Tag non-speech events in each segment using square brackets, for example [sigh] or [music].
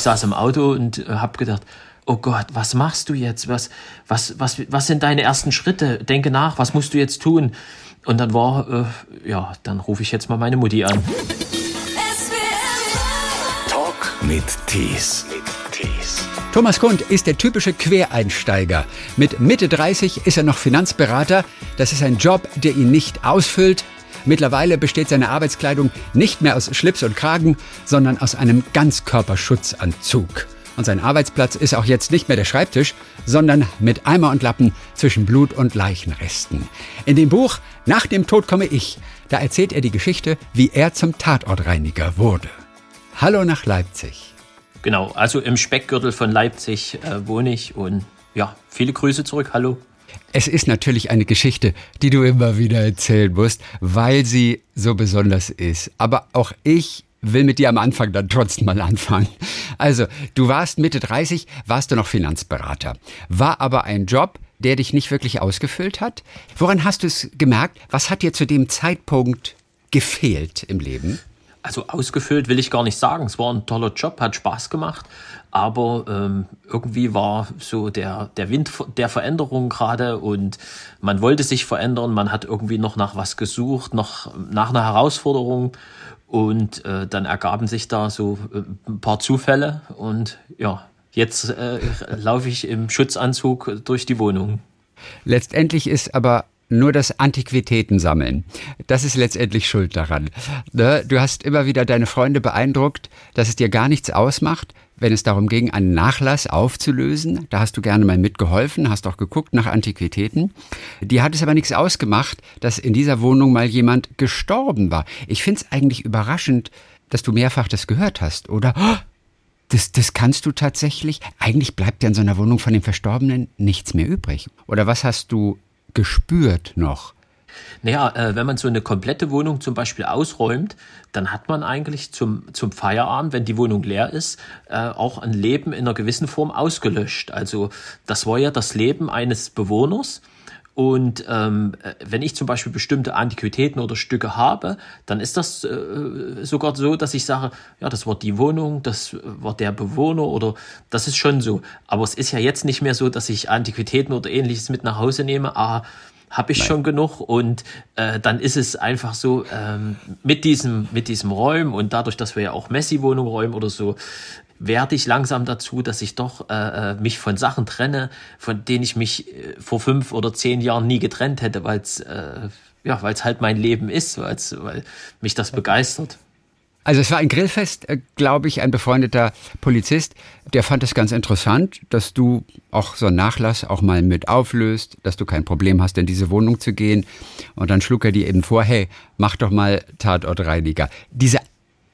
Ich saß im Auto und äh, habe gedacht, oh Gott, was machst du jetzt? Was, was, was, was sind deine ersten Schritte? Denke nach, was musst du jetzt tun? Und dann war, äh, ja, dann rufe ich jetzt mal meine Mutti an. Talk mit Tees. Thomas Kund ist der typische Quereinsteiger. Mit Mitte 30 ist er noch Finanzberater. Das ist ein Job, der ihn nicht ausfüllt. Mittlerweile besteht seine Arbeitskleidung nicht mehr aus Schlips und Kragen, sondern aus einem Ganzkörperschutzanzug. Und sein Arbeitsplatz ist auch jetzt nicht mehr der Schreibtisch, sondern mit Eimer und Lappen zwischen Blut und Leichenresten. In dem Buch Nach dem Tod komme ich, da erzählt er die Geschichte, wie er zum Tatortreiniger wurde. Hallo nach Leipzig. Genau, also im Speckgürtel von Leipzig äh, wohne ich und ja, viele Grüße zurück. Hallo. Es ist natürlich eine Geschichte, die du immer wieder erzählen musst, weil sie so besonders ist. Aber auch ich will mit dir am Anfang dann trotzdem mal anfangen. Also, du warst Mitte 30, warst du noch Finanzberater, war aber ein Job, der dich nicht wirklich ausgefüllt hat. Woran hast du es gemerkt? Was hat dir zu dem Zeitpunkt gefehlt im Leben? Also ausgefüllt will ich gar nicht sagen. Es war ein toller Job, hat Spaß gemacht, aber ähm, irgendwie war so der, der Wind der Veränderung gerade und man wollte sich verändern, man hat irgendwie noch nach was gesucht, noch nach einer Herausforderung und äh, dann ergaben sich da so äh, ein paar Zufälle und ja, jetzt äh, [laughs] laufe ich im Schutzanzug durch die Wohnung. Letztendlich ist aber nur das Antiquitäten sammeln. Das ist letztendlich schuld daran. Ne? Du hast immer wieder deine Freunde beeindruckt, dass es dir gar nichts ausmacht, wenn es darum ging, einen Nachlass aufzulösen. Da hast du gerne mal mitgeholfen, hast auch geguckt nach Antiquitäten. Die hat es aber nichts ausgemacht, dass in dieser Wohnung mal jemand gestorben war. Ich finde es eigentlich überraschend, dass du mehrfach das gehört hast, oder? Das, das kannst du tatsächlich. Eigentlich bleibt ja in so einer Wohnung von dem Verstorbenen nichts mehr übrig. Oder was hast du gespürt noch? Naja, äh, wenn man so eine komplette Wohnung zum Beispiel ausräumt, dann hat man eigentlich zum, zum Feierabend, wenn die Wohnung leer ist, äh, auch ein Leben in einer gewissen Form ausgelöscht. Also das war ja das Leben eines Bewohners. Und ähm, wenn ich zum Beispiel bestimmte Antiquitäten oder Stücke habe, dann ist das äh, sogar so, dass ich sage, ja, das war die Wohnung, das war der Bewohner oder das ist schon so. Aber es ist ja jetzt nicht mehr so, dass ich Antiquitäten oder ähnliches mit nach Hause nehme. Ah, habe ich Nein. schon genug und äh, dann ist es einfach so ähm, mit diesem mit diesem Räumen und dadurch, dass wir ja auch Messi-Wohnung räumen oder so, werde ich langsam dazu, dass ich doch äh, äh, mich von Sachen trenne, von denen ich mich äh, vor fünf oder zehn Jahren nie getrennt hätte, weil es äh, ja, weil es halt mein Leben ist, weil's, weil mich das begeistert. Also es war ein Grillfest, äh, glaube ich, ein befreundeter Polizist, der fand es ganz interessant, dass du auch so einen Nachlass auch mal mit auflöst, dass du kein Problem hast, in diese Wohnung zu gehen. Und dann schlug er dir eben vor, hey, mach doch mal Tatortreiniger. Diese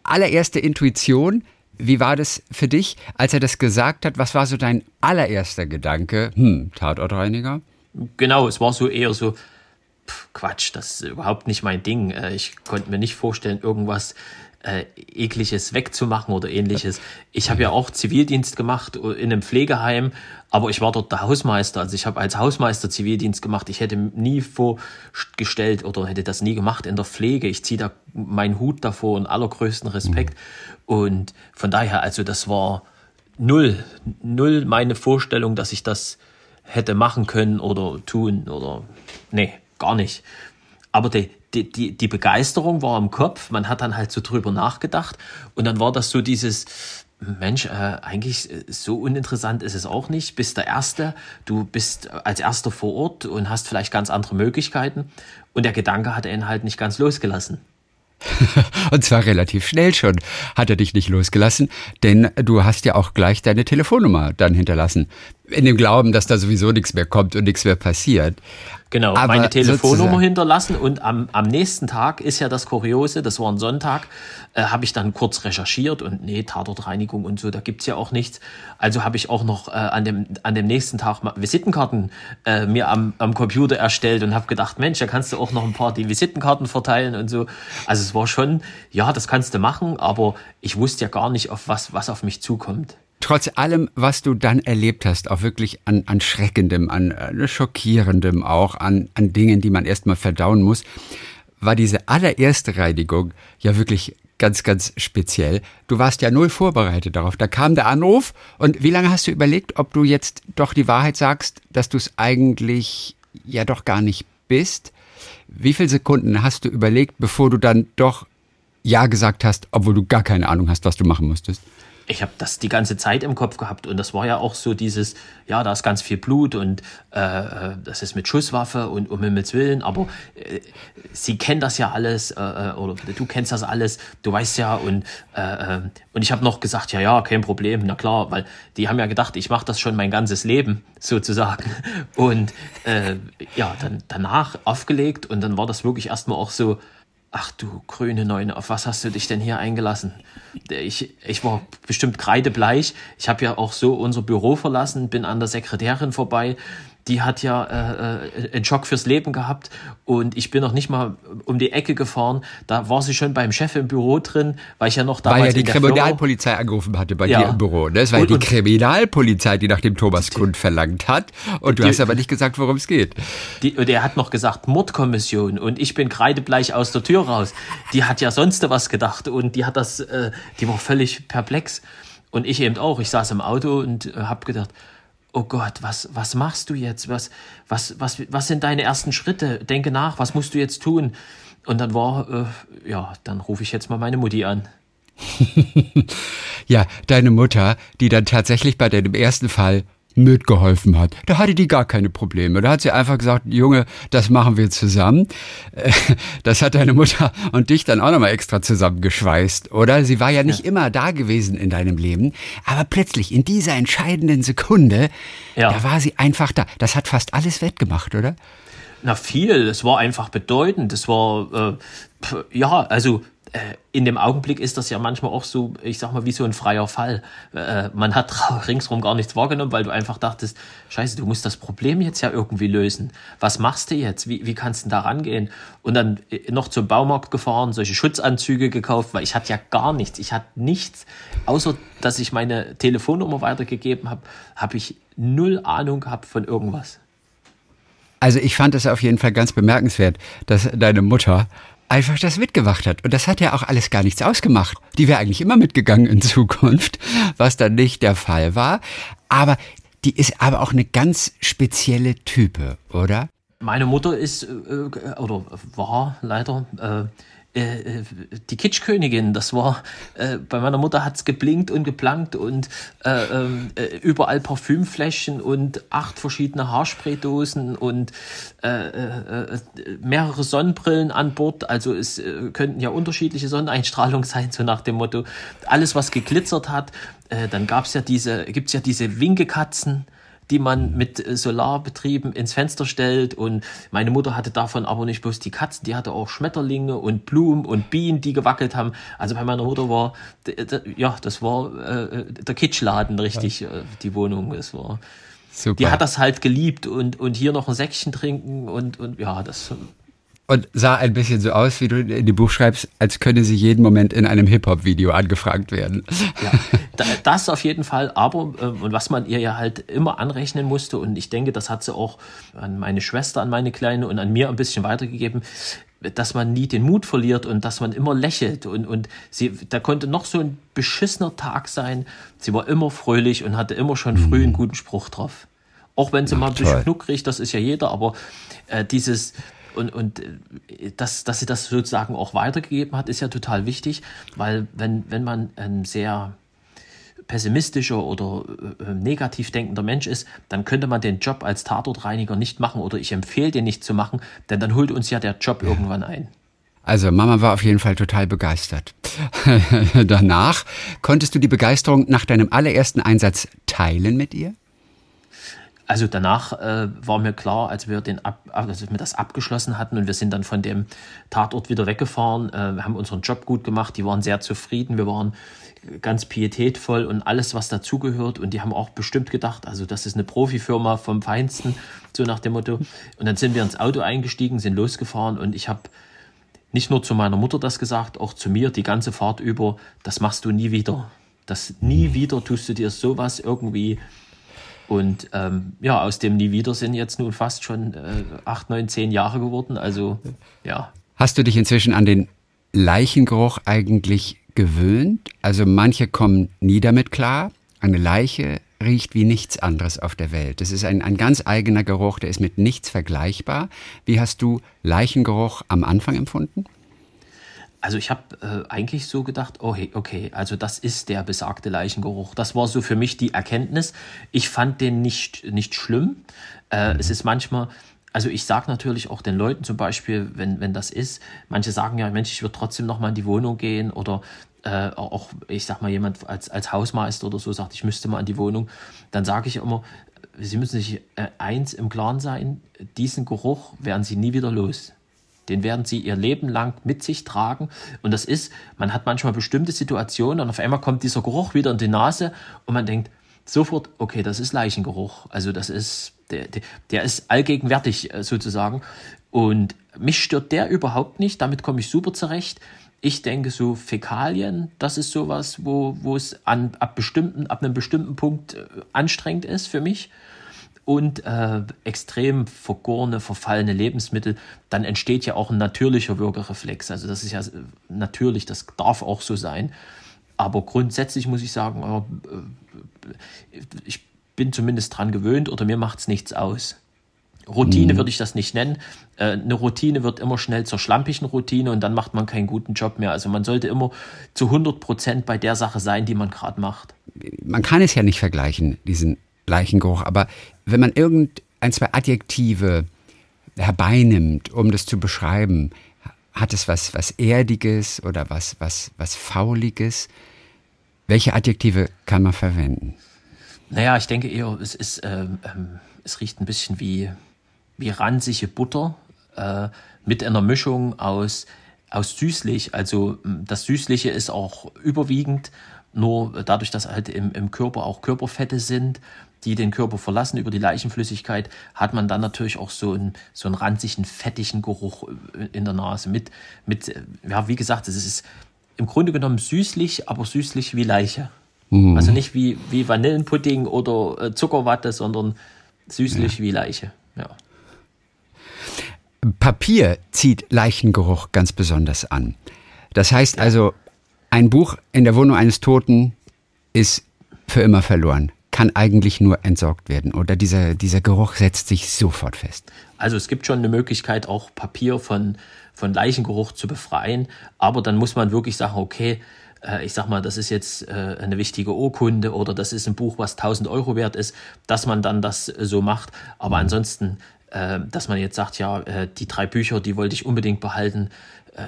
allererste Intuition, wie war das für dich, als er das gesagt hat? Was war so dein allererster Gedanke? Hm, Tatortreiniger? Genau, es war so eher so, Quatsch, das ist überhaupt nicht mein Ding. Äh, ich konnte mir nicht vorstellen, irgendwas äh, ekliges wegzumachen oder ähnliches. Ich habe ja auch Zivildienst gemacht in einem Pflegeheim, aber ich war dort der Hausmeister. Also ich habe als Hausmeister Zivildienst gemacht. Ich hätte nie vorgestellt oder hätte das nie gemacht in der Pflege. Ich ziehe da meinen Hut davor und allergrößten Respekt. Mhm. Und von daher, also das war null, null meine Vorstellung, dass ich das hätte machen können oder tun oder nee, gar nicht. Aber die, die, die, die Begeisterung war im Kopf, man hat dann halt so drüber nachgedacht und dann war das so dieses, Mensch, äh, eigentlich äh, so uninteressant ist es auch nicht. Bist der Erste, du bist als Erster vor Ort und hast vielleicht ganz andere Möglichkeiten. Und der Gedanke hat ihn halt nicht ganz losgelassen. [laughs] Und zwar relativ schnell schon hat er dich nicht losgelassen, denn du hast ja auch gleich deine Telefonnummer dann hinterlassen. In dem Glauben, dass da sowieso nichts mehr kommt und nichts mehr passiert. Genau, Aber meine Telefonnummer hinterlassen und am, am nächsten Tag ist ja das Kuriose, das war ein Sonntag, äh, habe ich dann kurz recherchiert und nee, Tatortreinigung und so, da gibt's ja auch nichts. Also habe ich auch noch äh, an, dem, an dem nächsten Tag Visitenkarten äh, mir am, am Computer erstellt und habe gedacht, Mensch, da kannst du auch noch ein paar die Visitenkarten verteilen und so. Also es war schon, ja, das kannst du machen, aber ich wusste ja gar nicht, auf was, was auf mich zukommt trotz allem, was du dann erlebt hast, auch wirklich an, an Schreckendem, an, an Schockierendem auch, an, an Dingen, die man erstmal verdauen muss, war diese allererste Reinigung ja wirklich ganz, ganz speziell. Du warst ja null vorbereitet darauf. Da kam der Anruf und wie lange hast du überlegt, ob du jetzt doch die Wahrheit sagst, dass du es eigentlich ja doch gar nicht bist? Wie viele Sekunden hast du überlegt, bevor du dann doch Ja gesagt hast, obwohl du gar keine Ahnung hast, was du machen musstest? Ich habe das die ganze Zeit im Kopf gehabt und das war ja auch so dieses, ja, da ist ganz viel Blut und äh, äh das ist mit Schusswaffe und um Himmels Willen, aber äh, sie kennen das ja alles äh, äh oder du kennst das alles, du weißt ja und äh, äh, und ich habe noch gesagt, ja, ja, kein Problem, na klar, weil die haben ja gedacht, ich mache das schon mein ganzes Leben sozusagen. Und äh, ja, dann danach aufgelegt und dann war das wirklich erstmal auch so, Ach du grüne Neune, auf was hast du dich denn hier eingelassen? Ich, ich war bestimmt kreidebleich. Ich habe ja auch so unser Büro verlassen, bin an der Sekretärin vorbei die hat ja äh, äh, einen Schock fürs Leben gehabt und ich bin noch nicht mal um die Ecke gefahren. Da war sie schon beim Chef im Büro drin, weil ich ja noch damals Weil ja die Kriminalpolizei Firma, angerufen hatte bei ja. dir im Büro. Das war und, ja die Kriminalpolizei, die nach dem Thomas Kund verlangt hat und du die, hast aber nicht gesagt, worum es geht. Die, der hat noch gesagt Mordkommission und ich bin kreidebleich aus der Tür raus. Die hat ja sonst was gedacht und die hat das, äh, die war völlig perplex und ich eben auch. Ich saß im Auto und äh, habe gedacht, oh Gott, was, was machst du jetzt? Was, was, was, was sind deine ersten Schritte? Denke nach, was musst du jetzt tun? Und dann war, äh, ja, dann rufe ich jetzt mal meine Mutti an. [laughs] ja, deine Mutter, die dann tatsächlich bei deinem ersten Fall mitgeholfen hat. Da hatte die gar keine Probleme. Da hat sie einfach gesagt, Junge, das machen wir zusammen. [laughs] Das hat deine Mutter und dich dann auch nochmal extra zusammengeschweißt, oder? Sie war ja nicht ja. immer da gewesen in deinem Leben, aber plötzlich in dieser entscheidenden Sekunde, ja. da war sie einfach da. Das hat fast alles wettgemacht, oder? Na viel, es war einfach bedeutend. Es war, äh, ja, also in dem Augenblick ist das ja manchmal auch so, ich sag mal, wie so ein freier Fall. Äh, man hat [laughs] ringsrum gar nichts wahrgenommen, weil du einfach dachtest, scheiße, du musst das Problem jetzt ja irgendwie lösen. Was machst du jetzt? Wie, wie kannst du da rangehen? Und dann äh, noch zum Baumarkt gefahren, solche Schutzanzüge gekauft, weil ich hatte ja gar nichts. Ich hatte nichts, außer dass ich meine Telefonnummer weitergegeben habe, habe ich null Ahnung gehabt von irgendwas. Also ich fand es auf jeden Fall ganz bemerkenswert, dass deine Mutter einfach das mitgemacht hat. Und das hat ja auch alles gar nichts ausgemacht. Die wäre eigentlich immer mitgegangen in Zukunft, [laughs] was dann nicht der Fall war. Aber die ist aber auch eine ganz spezielle Type, oder? Meine Mutter ist äh, oder war leider äh, äh, die Kitschkönigin. Das war, äh, bei meiner Mutter hat's geblinkt und geplankt und äh, äh, überall Parfümfläschchen und acht verschiedene Haarspraydosen und äh, mehrere Sonnenbrillen an Bord. Also es könnten ja unterschiedliche Sonneneinstrahlungen [laughs] sein, so nach dem Motto. Alles, was geglitzert hat. Dann gab's ja diese, gibt's ja diese Winkekatzen die man mit äh, Solarbetrieben ins Fenster stellt. Und meine Mutter hatte davon aber nicht bloß die Katzen, die hatte auch Schmetterlinge und Blumen und Bienen, die gewackelt haben. Also bei meiner Mutter war, ja, das war äh, der Kitschladen richtig, ja. äh, die Wohnung. Es war. Super. Die hat das halt geliebt und, und hier noch ein Säckchen trinken und, und ja, das und sah ein bisschen so aus, wie du in dem Buch schreibst, als könne sie jeden Moment in einem Hip-Hop-Video angefragt werden. Ja, das auf jeden Fall. Aber, äh, und was man ihr ja halt immer anrechnen musste, und ich denke, das hat sie auch an meine Schwester, an meine Kleine und an mir ein bisschen weitergegeben, dass man nie den Mut verliert und dass man immer lächelt. Und, und sie, da konnte noch so ein beschissener Tag sein. Sie war immer fröhlich und hatte immer schon früh einen mhm. guten Spruch drauf. Auch wenn sie Ach, mal ein bisschen knuckrig, das ist ja jeder, aber äh, dieses, und, und äh, dass, dass sie das sozusagen auch weitergegeben hat, ist ja total wichtig, weil wenn, wenn man ein sehr pessimistischer oder äh, negativ denkender Mensch ist, dann könnte man den Job als Tatortreiniger nicht machen oder ich empfehle den nicht zu machen, denn dann holt uns ja der Job ja. irgendwann ein. Also Mama war auf jeden Fall total begeistert. [laughs] Danach konntest du die Begeisterung nach deinem allerersten Einsatz teilen mit ihr? Also danach äh, war mir klar, als wir, den ab, als wir das abgeschlossen hatten und wir sind dann von dem Tatort wieder weggefahren, äh, wir haben unseren Job gut gemacht, die waren sehr zufrieden, wir waren ganz pietätvoll und alles, was dazugehört. Und die haben auch bestimmt gedacht, also das ist eine Profifirma vom Feinsten, so nach dem Motto. Und dann sind wir ins Auto eingestiegen, sind losgefahren und ich habe nicht nur zu meiner Mutter das gesagt, auch zu mir die ganze Fahrt über, das machst du nie wieder. Das nie wieder tust du dir sowas irgendwie und ähm, ja, aus dem Nie wieder sind jetzt nun fast schon äh, acht, neun, zehn Jahre geworden. Also ja. Hast du dich inzwischen an den Leichengeruch eigentlich gewöhnt? Also manche kommen nie damit klar. Eine Leiche riecht wie nichts anderes auf der Welt. Das ist ein, ein ganz eigener Geruch, der ist mit nichts vergleichbar. Wie hast du Leichengeruch am Anfang empfunden? Also ich habe äh, eigentlich so gedacht, oh, okay, also das ist der besagte Leichengeruch. Das war so für mich die Erkenntnis. Ich fand den nicht, nicht schlimm. Äh, mhm. Es ist manchmal, also ich sage natürlich auch den Leuten zum Beispiel, wenn, wenn das ist, manche sagen ja, Mensch, ich würde trotzdem noch mal in die Wohnung gehen oder äh, auch, ich sag mal, jemand als, als Hausmeister oder so sagt, ich müsste mal in die Wohnung, dann sage ich immer, Sie müssen sich äh, eins im Klaren sein, diesen Geruch werden Sie nie wieder los. Den werden sie ihr Leben lang mit sich tragen. Und das ist, man hat manchmal bestimmte Situationen und auf einmal kommt dieser Geruch wieder in die Nase und man denkt sofort, okay, das ist Leichengeruch. Also das ist, der, der, ist allgegenwärtig äh, sozusagen. Und mich stört der überhaupt nicht. Damit komme ich super zurecht. Ich denke, so Fäkalien, das ist sowas, wo, wo es an, ab, bestimmten, ab einem bestimmten Punkt äh, anstrengend ist für mich und äh, extrem vergorene, verfallene Lebensmittel, dann entsteht ja auch ein natürlicher Würgereflex. Also das ist ja natürlich, das darf auch so sein. Aber grundsätzlich muss ich sagen, äh, ich bin zumindest dran gewöhnt oder mir macht es nichts aus. Routine mhm. würde ich das nicht nennen. Äh, eine Routine wird immer schnell zur schlampigen Routine und dann macht man keinen guten Job mehr. Also man sollte immer zu 100 Prozent bei der Sache sein, die man gerade macht. Man kann es ja nicht vergleichen, diesen Leichengeruch, aber wenn man irgendein, zwei Adjektive herbeinimmt, um das zu beschreiben, hat es was, was Erdiges oder was, was, was Fauliges? Welche Adjektive kann man verwenden? Naja, ich denke eher, es ist, ähm, ähm, es riecht ein bisschen wie, wie ranzige Butter äh, mit einer Mischung aus, aus süßlich. Also das Süßliche ist auch überwiegend, nur dadurch, dass halt im, im Körper auch Körperfette sind die den Körper verlassen über die Leichenflüssigkeit, hat man dann natürlich auch so einen, so einen ranzigen, fettigen Geruch in der Nase mit, mit, ja, wie gesagt, es ist im Grunde genommen süßlich, aber süßlich wie Leiche. Mhm. Also nicht wie, wie Vanillenpudding oder äh, Zuckerwatte, sondern süßlich ja. wie Leiche. Ja. Papier zieht Leichengeruch ganz besonders an. Das heißt also, ein Buch in der Wohnung eines Toten ist für immer verloren kann eigentlich nur entsorgt werden oder dieser, dieser Geruch setzt sich sofort fest? Also es gibt schon eine Möglichkeit, auch Papier von, von Leichengeruch zu befreien, aber dann muss man wirklich sagen, okay, äh, ich sag mal, das ist jetzt äh, eine wichtige Urkunde oder das ist ein Buch, was 1000 Euro wert ist, dass man dann das so macht. Aber mhm. ansonsten, äh, dass man jetzt sagt, ja, die drei Bücher, die wollte ich unbedingt behalten,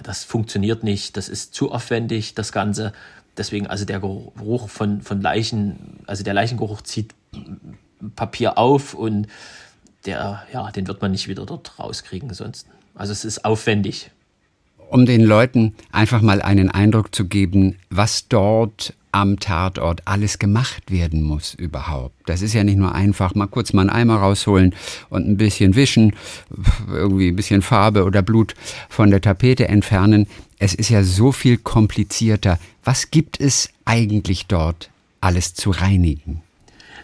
das funktioniert nicht, das ist zu aufwendig, das Ganze. Deswegen, also der Geruch von, von Leichen, also der Leichengeruch zieht Papier auf und der, ja, den wird man nicht wieder dort rauskriegen sonst. Also es ist aufwendig. Um den Leuten einfach mal einen Eindruck zu geben, was dort am Tatort alles gemacht werden muss überhaupt. Das ist ja nicht nur einfach mal kurz mal einen Eimer rausholen und ein bisschen wischen, irgendwie ein bisschen Farbe oder Blut von der Tapete entfernen. Es ist ja so viel komplizierter. Was gibt es eigentlich dort alles zu reinigen?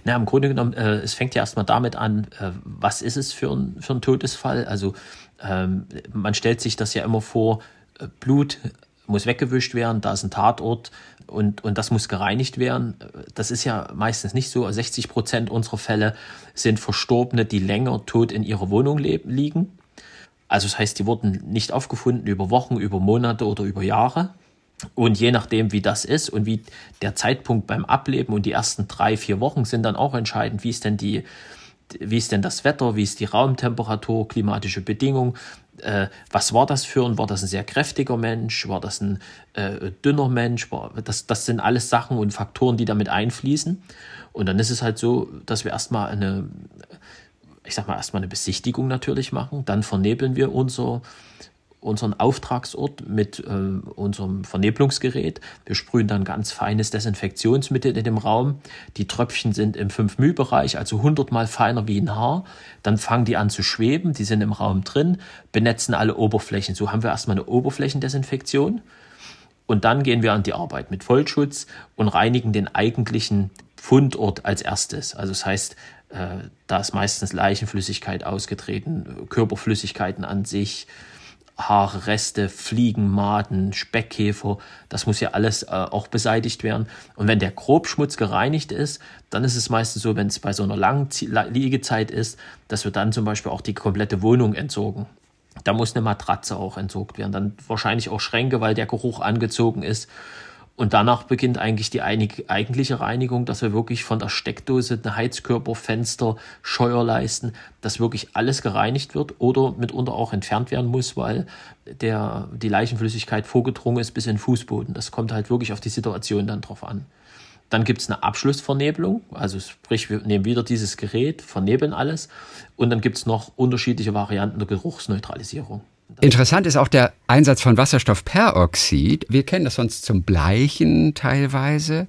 Na, im Grunde genommen, äh, es fängt ja erstmal damit an, äh, was ist es für ein, für ein Todesfall? Also ähm, man stellt sich das ja immer vor, äh, Blut muss weggewischt werden, da ist ein Tatort und, und das muss gereinigt werden. Das ist ja meistens nicht so. 60 Prozent unserer Fälle sind Verstorbene, die länger tot in ihrer Wohnung liegen. Also das heißt, die wurden nicht aufgefunden über Wochen, über Monate oder über Jahre. Und je nachdem, wie das ist und wie der Zeitpunkt beim Ableben und die ersten drei, vier Wochen sind dann auch entscheidend, wie ist denn die, wie ist denn das Wetter, wie ist die Raumtemperatur, klimatische Bedingungen, äh, was war das für ein, war das ein sehr kräftiger Mensch, war das ein äh, dünner Mensch, war, das, das sind alles Sachen und Faktoren, die damit einfließen. Und dann ist es halt so, dass wir erstmal eine, ich sag mal, erstmal eine Besichtigung natürlich machen, dann vernebeln wir unser, unseren Auftragsort mit äh, unserem Vernebelungsgerät. Wir sprühen dann ganz feines Desinfektionsmittel in dem Raum. Die Tröpfchen sind im 5 μ Bereich, also 100 mal feiner wie ein Haar. Dann fangen die an zu schweben, die sind im Raum drin, benetzen alle Oberflächen. So haben wir erstmal eine Oberflächendesinfektion. Und dann gehen wir an die Arbeit mit Vollschutz und reinigen den eigentlichen Fundort als erstes. Also das heißt, äh, da ist meistens Leichenflüssigkeit ausgetreten, Körperflüssigkeiten an sich, Haare, Reste, Fliegen, Maden, Speckkäfer, das muss ja alles äh, auch beseitigt werden. Und wenn der Grobschmutz gereinigt ist, dann ist es meistens so, wenn es bei so einer langen Liegezeit ist, dass wir dann zum Beispiel auch die komplette Wohnung entsorgen. Da muss eine Matratze auch entsorgt werden, dann wahrscheinlich auch Schränke, weil der Geruch angezogen ist. Und danach beginnt eigentlich die eigentliche Reinigung, dass wir wirklich von der Steckdose, den Heizkörper, Fenster, Scheuerleisten, dass wirklich alles gereinigt wird oder mitunter auch entfernt werden muss, weil der, die Leichenflüssigkeit vorgedrungen ist bis in den Fußboden. Das kommt halt wirklich auf die Situation dann drauf an. Dann gibt es eine Abschlussvernebelung, also sprich, wir nehmen wieder dieses Gerät, vernebeln alles und dann gibt es noch unterschiedliche Varianten der Geruchsneutralisierung. Interessant ist auch der Einsatz von Wasserstoffperoxid. Wir kennen das sonst zum Bleichen teilweise.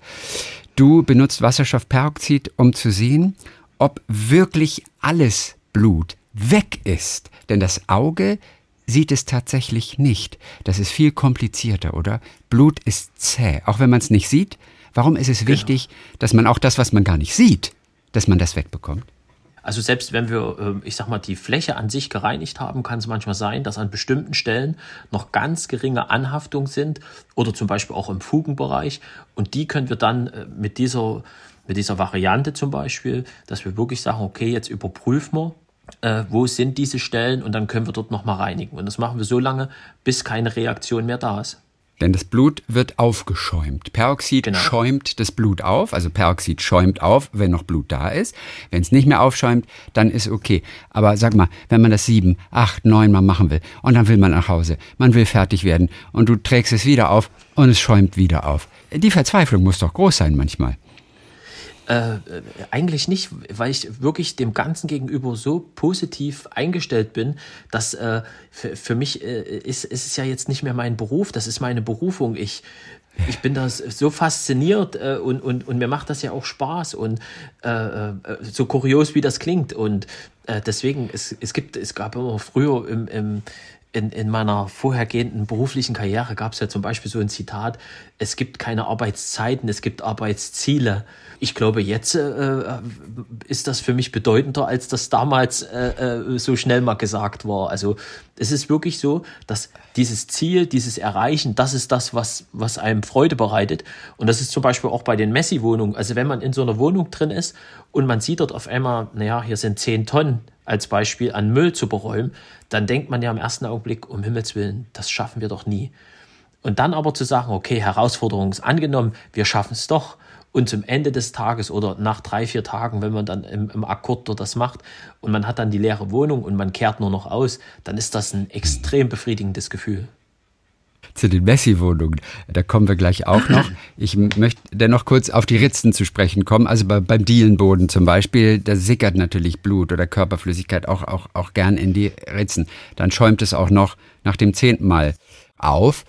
Du benutzt Wasserstoffperoxid, um zu sehen, ob wirklich alles Blut weg ist. Denn das Auge sieht es tatsächlich nicht. Das ist viel komplizierter, oder? Blut ist zäh. Auch wenn man es nicht sieht, warum ist es genau. wichtig, dass man auch das, was man gar nicht sieht, dass man das wegbekommt? Also selbst wenn wir, ähm, ich sag mal, die Fläche an sich gereinigt haben, kann es manchmal sein, dass an bestimmten Stellen noch ganz geringe Anhaftung sind oder zum Beispiel auch im Fugenbereich. Und die können wir dann äh, mit dieser, mit dieser Variante zum Beispiel, dass wir wirklich sagen, okay, jetzt überprüfen wir, äh, wo sind diese Stellen und dann können wir dort nochmal reinigen. Und das machen wir so lange, bis keine Reaktion mehr da ist. Denn das Blut wird aufgeschäumt. Peroxid genau. schäumt das Blut auf, also Peroxid schäumt auf, wenn noch Blut da ist. Wenn es nicht mehr aufschäumt, dann ist okay. Aber sag mal, wenn man das sieben, acht, neun Mal machen will und dann will man nach Hause, man will fertig werden und du trägst es wieder auf und es schäumt wieder auf. Die Verzweiflung muss doch groß sein manchmal. Äh, eigentlich nicht, weil ich wirklich dem Ganzen gegenüber so positiv eingestellt bin, dass äh, für, für, mich äh, ist, ist es ja jetzt nicht mehr mein Beruf, das ist meine Berufung. Ich, ich bin da so fasziniert äh, und, und, und mir macht das ja auch Spaß und äh, äh so kurios wie das klingt. Und äh, deswegen, es, es gibt, es gab immer früher im, im in, in meiner vorhergehenden beruflichen Karriere gab es ja zum Beispiel so ein Zitat, es gibt keine Arbeitszeiten, es gibt Arbeitsziele. Ich glaube, jetzt äh, äh, ist das für mich bedeutender, als das damals äh, äh, so schnell mal gesagt war. Also es ist wirklich so, dass dieses Ziel, dieses Erreichen, das ist das, was, was einem Freude bereitet. Und das ist zum Beispiel auch bei den Messi-Wohnungen. Also wenn man in so einer Wohnung drin ist und man sieht dort auf einmal, naja, hier sind zehn Tonnen als Beispiel an Müll zu beräumen, dann denkt man ja im ersten Augenblick, um Himmels Willen, das schaffen wir doch nie. Und dann aber zu sagen, okay, Herausforderung ist angenommen, wir schaffen es doch. Und zum Ende des Tages oder nach drei, vier Tagen, wenn man dann im, im Akkord dort das macht und man hat dann die leere Wohnung und man kehrt nur noch aus, dann ist das ein extrem befriedigendes Gefühl zu den Messi-Wohnungen. Da kommen wir gleich auch noch. Ich möchte dennoch kurz auf die Ritzen zu sprechen kommen. Also bei, beim Dielenboden zum Beispiel, da sickert natürlich Blut oder Körperflüssigkeit auch, auch, auch gern in die Ritzen. Dann schäumt es auch noch nach dem zehnten Mal auf.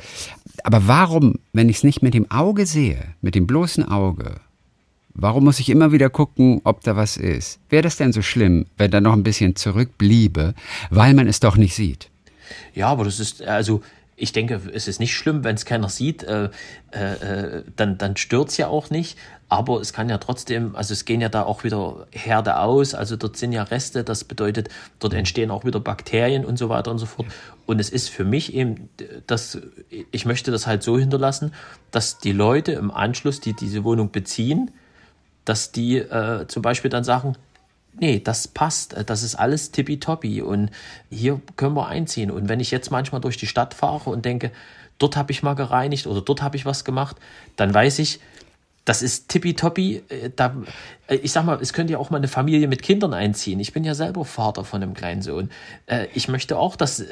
Aber warum, wenn ich es nicht mit dem Auge sehe, mit dem bloßen Auge, warum muss ich immer wieder gucken, ob da was ist? Wäre das denn so schlimm, wenn da noch ein bisschen zurückbliebe, weil man es doch nicht sieht? Ja, aber das ist, also ich denke, es ist nicht schlimm, wenn es keiner sieht, äh, äh, dann, dann stört es ja auch nicht. Aber es kann ja trotzdem, also es gehen ja da auch wieder Herde aus, also dort sind ja Reste, das bedeutet, dort entstehen auch wieder Bakterien und so weiter und so fort. Und es ist für mich eben, dass ich möchte das halt so hinterlassen, dass die Leute im Anschluss, die diese Wohnung beziehen, dass die äh, zum Beispiel dann sagen, nee, das passt, äh, das ist alles tippitoppi und hier können wir einziehen. Und wenn ich jetzt manchmal durch die Stadt fahre und denke, dort habe ich mal gereinigt oder dort habe ich was gemacht, dann weiß ich, das ist tippitoppi. Äh, da, äh, ich sag mal, es könnte ja auch mal eine Familie mit Kindern einziehen. Ich bin ja selber Vater von einem kleinen Sohn. Ich möchte auch, dass,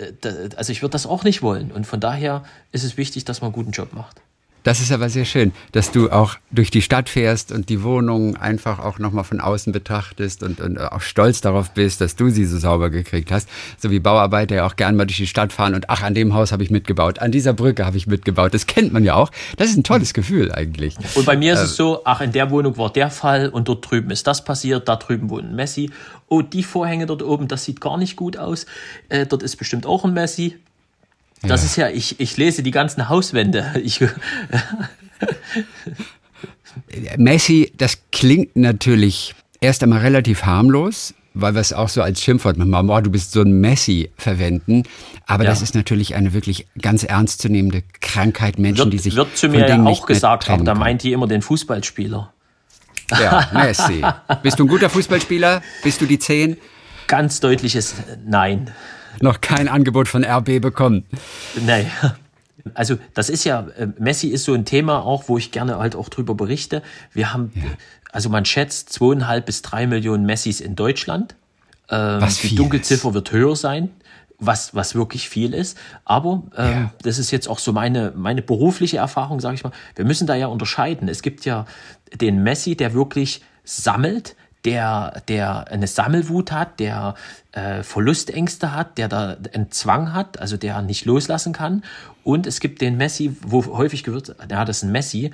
also ich würde das auch nicht wollen. Und von daher ist es wichtig, dass man einen guten Job macht. Das ist aber sehr schön, dass du auch durch die Stadt fährst und die Wohnung einfach auch nochmal von außen betrachtest und, und auch stolz darauf bist, dass du sie so sauber gekriegt hast. So wie Bauarbeiter ja auch gern mal durch die Stadt fahren und ach, an dem Haus habe ich mitgebaut, an dieser Brücke habe ich mitgebaut. Das kennt man ja auch. Das ist ein tolles Gefühl eigentlich. Und bei mir ist äh, es so, ach, in der Wohnung war der Fall und dort drüben ist das passiert, da drüben wohnt ein Messi. Oh, die Vorhänge dort oben, das sieht gar nicht gut aus. Äh, dort ist bestimmt auch ein Messi. Das ja. ist ja, ich, ich lese die ganzen Hauswände. [laughs] Ich, Messi, das klingt natürlich erst einmal relativ harmlos, weil wir es auch so als Schimpfwort mit Mama, du bist so ein Messi verwenden. Aber ja. das ist natürlich eine wirklich ganz ernstzunehmende Krankheit. Menschen, wird, die sich wird zu mir ja auch gesagt, aber da meint die immer den Fußballspieler. Ja, Messi. Bist du ein guter Fußballspieler? Bist du die Zehn? Ganz deutliches Nein. Noch kein Angebot von RB bekommen. Nein. Also das ist ja, äh, Messi ist so ein Thema auch, wo ich gerne halt auch drüber berichte. Wir haben, ja. also man schätzt zweieinhalb bis drei Millionen Messis in Deutschland. Ähm, was die Dunkelziffer ist. wird höher sein, was, was wirklich viel ist. Aber ähm, ja. das ist jetzt auch so meine, meine berufliche Erfahrung, sage ich mal. Wir müssen da ja unterscheiden. Es gibt ja den Messi, der wirklich sammelt, der, der eine Sammelwut hat, der äh, Verlustängste hat, der da einen Zwang hat, also der nicht loslassen kann. Und es gibt den Messi, wo häufig gewürzt, ja, das ist ein Messi,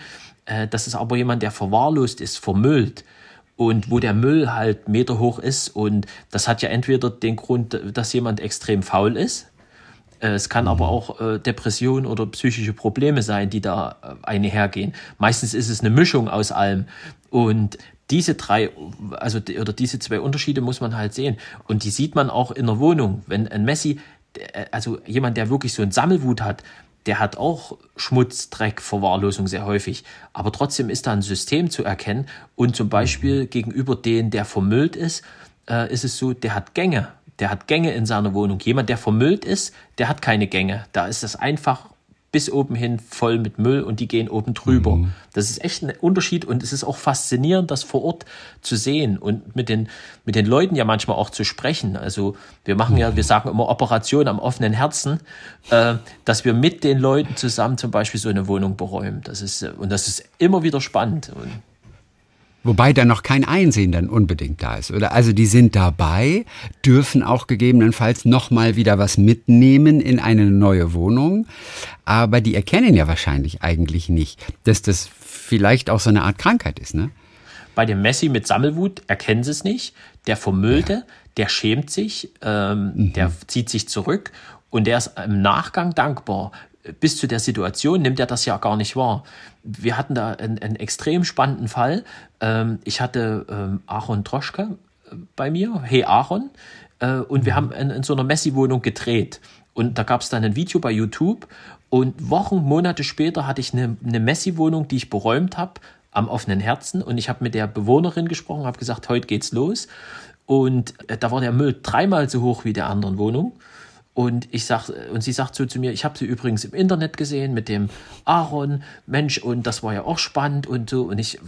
äh, das ist aber jemand, der verwahrlost ist, vermüllt. Und wo der Müll halt Meter hoch ist und das hat ja entweder den Grund, dass jemand extrem faul ist, äh, es kann aber mhm. auch äh, Depression oder psychische Probleme sein, die da äh, einhergehen. Meistens ist es eine Mischung aus allem. Und diese drei, also oder diese zwei Unterschiede muss man halt sehen. Und die sieht man auch in der Wohnung. Wenn ein Messi, also jemand, der wirklich so ein Sammelwut hat, der hat auch Schmutz, Dreck, Verwahrlosung sehr häufig. Aber trotzdem ist da ein System zu erkennen. Und zum Beispiel gegenüber den, der vermüllt ist, äh, ist es so, der hat Gänge. Der hat Gänge in seiner Wohnung. Jemand, der vermüllt ist, der hat keine Gänge. Da ist das einfach bis oben hin voll mit Müll und die gehen oben drüber. Mhm. Das ist echt ein Unterschied und es ist auch faszinierend, das vor Ort zu sehen und mit den, mit den Leuten ja manchmal auch zu sprechen. Also wir machen ja, wir sagen immer Operation am offenen Herzen, äh, dass wir mit den Leuten zusammen zum Beispiel so eine Wohnung beräumen. Das ist, und das ist immer wieder spannend. Und Wobei da noch kein Einsehen dann unbedingt da ist, oder? Also die sind dabei, dürfen auch gegebenenfalls nochmal wieder was mitnehmen in eine neue Wohnung, aber die erkennen ja wahrscheinlich eigentlich nicht, dass das vielleicht auch so eine Art Krankheit ist, ne? Bei dem Messi mit Sammelwut erkennen sie es nicht. Der Vermüllte, ja. der schämt sich, ähm, mhm. der zieht sich zurück und der ist im Nachgang dankbar, bis zu der Situation nimmt er das ja gar nicht wahr. Wir hatten da einen, einen extrem spannenden Fall. Ähm, ich hatte ähm, Aaron Troschke äh, bei mir, Hey Aaron, äh, und wir mhm. haben in, in so einer Messi-Wohnung gedreht. Und da gab es dann ein Video bei YouTube. Und Wochen, Monate später hatte ich eine, eine Messi-Wohnung, die ich beräumt habe, am offenen Herzen. Und ich habe mit der Bewohnerin gesprochen, habe gesagt, heute geht's los. Und äh, da war der Müll dreimal so hoch wie der anderen Wohnung. Und ich sag, und sie sagt so zu mir, ich habe sie übrigens im Internet gesehen mit dem Aaron, Mensch, und das war ja auch spannend und so. Und ich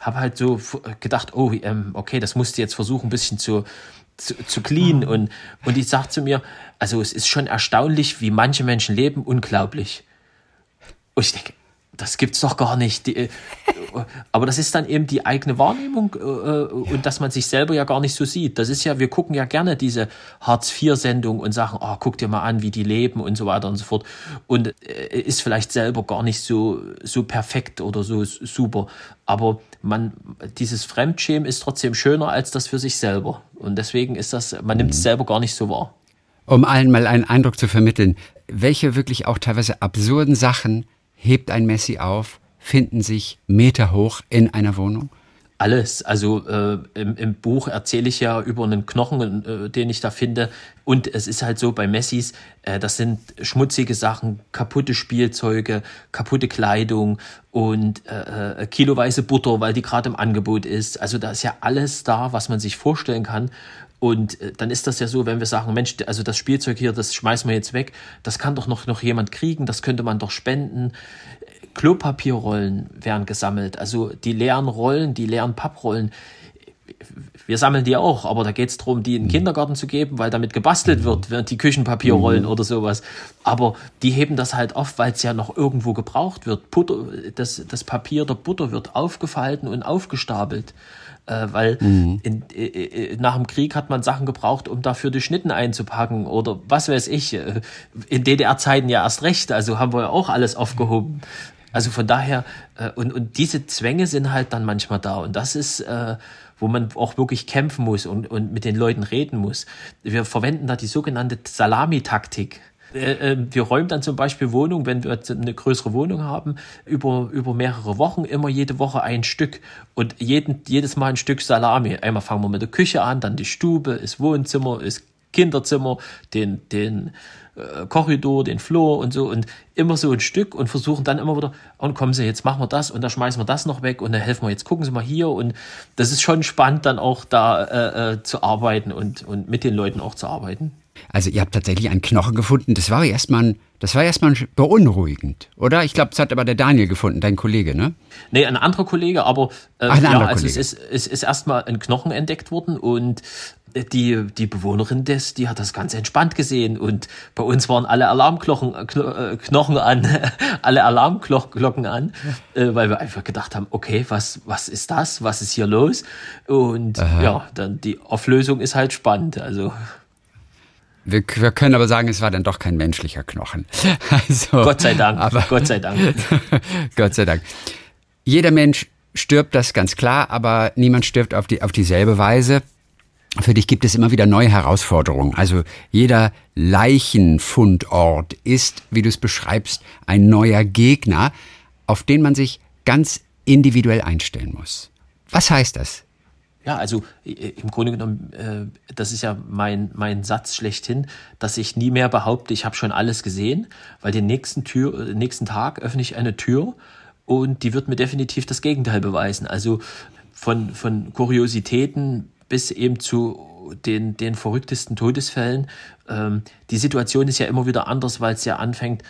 habe halt so gedacht, oh, ähm, okay, das musst du jetzt versuchen, ein bisschen zu, zu, zu clean. Mhm. Und, und die sagt zu mir, also es ist schon erstaunlich, wie manche Menschen leben, unglaublich. Und ich denke, das gibt's doch gar nicht. Die, äh, aber das ist dann eben die eigene Wahrnehmung äh, äh, und dass man sich selber ja gar nicht so sieht. Das ist ja, wir gucken ja gerne diese Hartz-IV-Sendung und sagen, oh, guck dir mal an, wie die leben und so weiter und so fort. Und äh, ist vielleicht selber gar nicht so, so perfekt oder so super. Aber man, dieses Fremdschämen ist trotzdem schöner als das für sich selber. Und deswegen ist das, man nimmt es selber gar nicht so wahr. Um allen mal einen Eindruck zu vermitteln, welche wirklich auch teilweise absurden Sachen hebt ein Messi auf, finden sich Meter hoch in einer Wohnung? Alles. Also äh, im, im, Buch erzähle ich ja über einen Knochen, äh, den ich da finde. Und es ist halt so bei Messis, äh, das sind schmutzige Sachen, kaputte Spielzeuge, kaputte Kleidung und äh, äh, kiloweise Butter, weil die gerade im Angebot ist. Also da ist ja alles da, was man sich vorstellen kann. Und äh, dann ist das ja so, wenn wir sagen, Mensch, also das Spielzeug hier, das schmeißen wir jetzt weg, das kann doch noch, noch jemand kriegen, das könnte man doch spenden. Klopapierrollen werden gesammelt, also die leeren Rollen, die leeren Papprollen. Wir sammeln die auch, aber da geht es darum, die in den mhm. Kindergarten zu geben, weil damit gebastelt wird, während die Küchenpapierrollen mhm. oder sowas. Aber die heben das halt auf, weil es ja noch irgendwo gebraucht wird. Butter, das, das Papier der Butter wird aufgefalten und aufgestapelt äh, weil mhm. in, äh, äh, nach dem Krieg hat man Sachen gebraucht, um dafür die Schnitten einzupacken oder was weiß ich. Äh, in DDR-Zeiten ja erst recht, also haben wir ja auch alles aufgehoben. Also von daher, äh, und, und diese Zwänge sind halt dann manchmal da und das ist, äh, wo man auch wirklich kämpfen muss und, und mit den Leuten reden muss. Wir verwenden da die sogenannte Salamitaktik. Äh, äh, wir räumen dann zum Beispiel Wohnung, wenn wir eine größere Wohnung haben, über, über mehrere Wochen, immer jede Woche ein Stück und jeden, jedes Mal ein Stück Salami. Einmal fangen wir mit der Küche an, dann die Stube, das Wohnzimmer, das Kinderzimmer, den, den äh, Korridor, den Flur und so und immer so ein Stück und versuchen dann immer wieder, und kommen Sie, jetzt machen wir das und dann schmeißen wir das noch weg und dann helfen wir, jetzt gucken Sie mal hier und das ist schon spannend, dann auch da äh, äh, zu arbeiten und, und mit den Leuten auch zu arbeiten. Also ihr habt tatsächlich einen Knochen gefunden. Das war erstmal, das war erstmal beunruhigend, oder? Ich glaube, das hat aber der Daniel gefunden, dein Kollege, ne? Nee, ein anderer Kollege, aber äh, Ach, ja, also Kollege. es ist, es ist erstmal ein Knochen entdeckt worden und die, die Bewohnerin des, die hat das ganz entspannt gesehen und bei uns waren alle Alarmglocken äh, Knochen an, [laughs] alle Alarmglocken an, äh, weil wir einfach gedacht haben, okay, was, was ist das? Was ist hier los? Und Aha. ja, dann die Auflösung ist halt spannend, also. Wir, wir, können aber sagen, es war dann doch kein menschlicher Knochen. [laughs] Also, Gott sei Dank. Aber, Gott sei Dank. [laughs] Gott sei Dank. Jeder Mensch stirbt, das ganz klar, aber niemand stirbt auf, die, auf dieselbe Weise. Für dich gibt es immer wieder neue Herausforderungen. Also jeder Leichenfundort ist, wie du es beschreibst, ein neuer Gegner, auf den man sich ganz individuell einstellen muss. Was heißt das? Ja, also im Grunde genommen, äh, das ist ja mein, mein Satz schlechthin, dass ich nie mehr behaupte, ich habe schon alles gesehen, weil den nächsten, Tür, äh, nächsten Tag öffne ich eine Tür und die wird mir definitiv das Gegenteil beweisen. Also von, von Kuriositäten bis eben zu den, den verrücktesten Todesfällen. Ähm, die Situation ist ja immer wieder anders, weil es ja anfängt,